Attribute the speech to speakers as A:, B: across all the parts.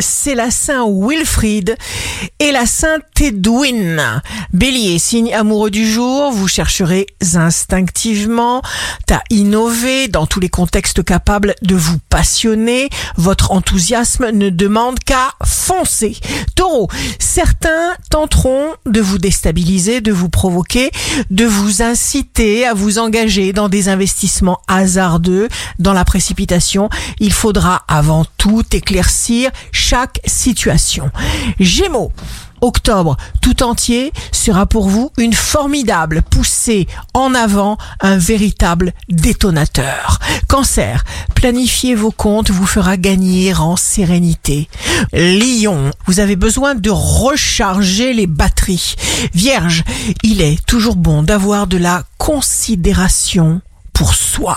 A: c'est la Saint Wilfrid et la Sainte Edwin. Bélier, signe amoureux du jour, vous chercherez instinctivement à innover dans tous les contextes capables de vous passionner. Votre enthousiasme ne demande qu'à foncer. Taureau, certains tenteront de vous déstabiliser, de vous provoquer, de vous inciter à vous engager dans des investissements hasardeux, dans la précipitation. Il faudra avant tout éclaircir chaque situation. Gémeaux. Octobre tout entier sera pour vous une formidable poussée en avant, un véritable détonateur. Cancer, planifier vos comptes vous fera gagner en sérénité. Lion, vous avez besoin de recharger les batteries. Vierge, il est toujours bon d'avoir de la considération pour soi.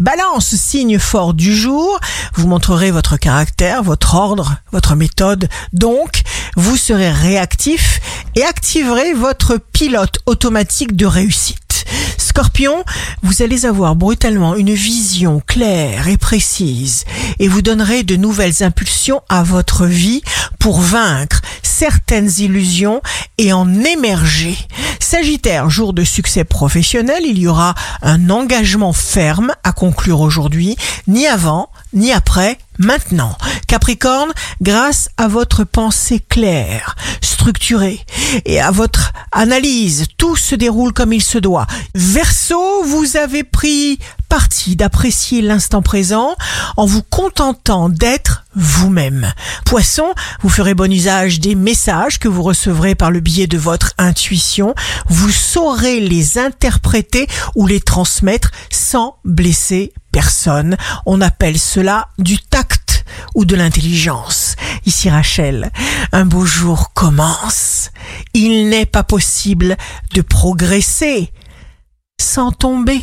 A: Balance, signe fort du jour, vous montrerez votre caractère, votre ordre, votre méthode. Donc, vous serez réactif et activerez votre pilote automatique de réussite. Scorpion, vous allez avoir brutalement une vision claire et précise et vous donnerez de nouvelles impulsions à votre vie pour vaincre certaines illusions et en émerger. Sagittaire, jour de succès professionnel, il y aura un engagement ferme à conclure aujourd'hui, ni avant, ni après, maintenant. Capricorne, grâce à votre pensée claire, structurée et à votre analyse, tout se déroule comme il se doit. Verseau, vous avez pris parti d'apprécier l'instant présent en vous contentant d'être vous-même. Poisson, vous ferez bon usage des messages que vous recevrez par le biais de votre intuition. Vous saurez les interpréter ou les transmettre sans blesser personne. On appelle cela du tact ou de l'intelligence. Ici Rachel, un beau jour commence. Il n'est pas possible de progresser sans tomber.